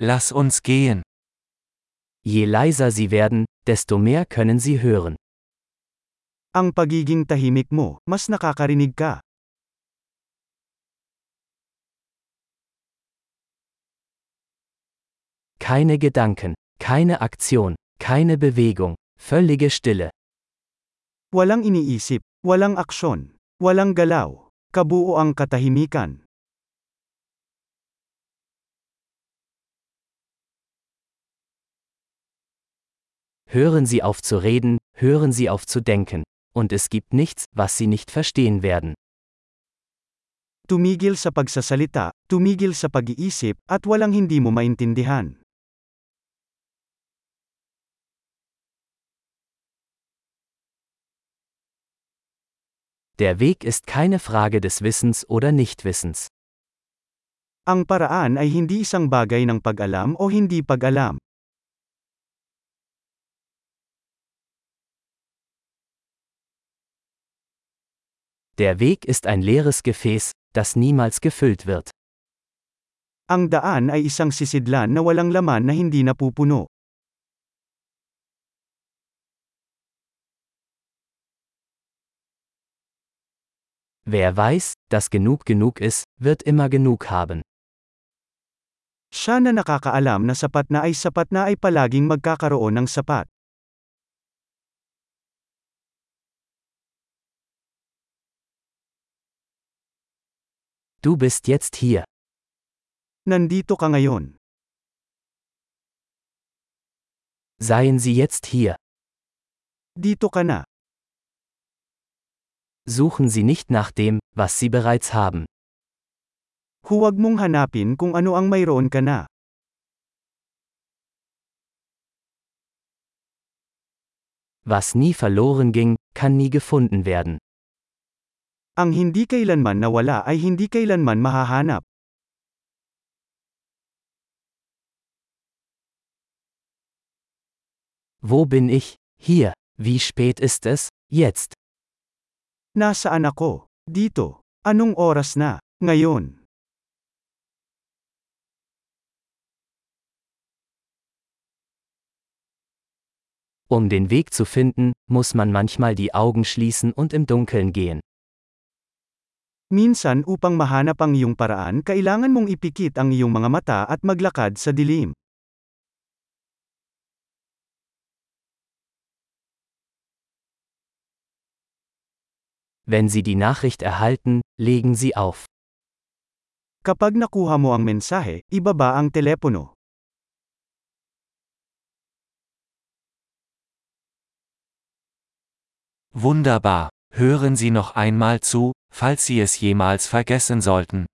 Lass uns gehen. Je leiser sie werden, desto mehr können sie hören. Ang pagiging tahimik mo, mas nakakarinig ka. Keine Gedanken, keine Aktion, keine Bewegung, völlige Stille. Walang iniisip, walang aksyon, walang galaw, kabuo ang katahimikan. Hören Sie auf zu reden, hören Sie auf zu denken, und es gibt nichts, was Sie nicht verstehen werden. Tumigil sa pagsasalita, tumigil sa pag-iisip, at walang hindi mo maintindihan. Der Weg ist keine Frage des Wissens oder Nichtwissens. Ang paraan ay hindi isang bagay ng pag-alam o hindi pag-alam. Der Weg ist ein leeres Gefäß, das niemals gefüllt wird. Ang daan ay isang sisidlan na walang laman na hindi napupuno. Wer weiß, dass genug genug ist, wird immer genug haben. Siya na nakakaalam na sapat na ay sapat na ay palaging magkakaroon ng sapat. Du bist jetzt hier. Nandito ka ngayon. Seien Sie jetzt hier. Dito ka na. Suchen Sie nicht nach dem, was Sie bereits haben. Huwag mong hanapin kung ano ang mayroon ka na. Was nie verloren ging, kann nie gefunden werden. Ang hindi kailanman nawala ay hindi kailanman mahahanap. Wo bin ich? Hier. Wie spät ist es? Jetzt. Nasaan ako? Dito. Anong oras na? Ngayon. Um den Weg zu finden, muss man manchmal die Augen schließen und im Dunkeln gehen. Minsan upang mahanap ang iyong paraan kailangan mong ipikit ang iyong mga mata at maglakad sa dilim. Wenn Sie die Nachricht erhalten, legen Sie auf. Kapag nakuha mo ang mensahe, ibaba ang telepono. Wunderbar. Hören Sie noch einmal zu, falls Sie es jemals vergessen sollten.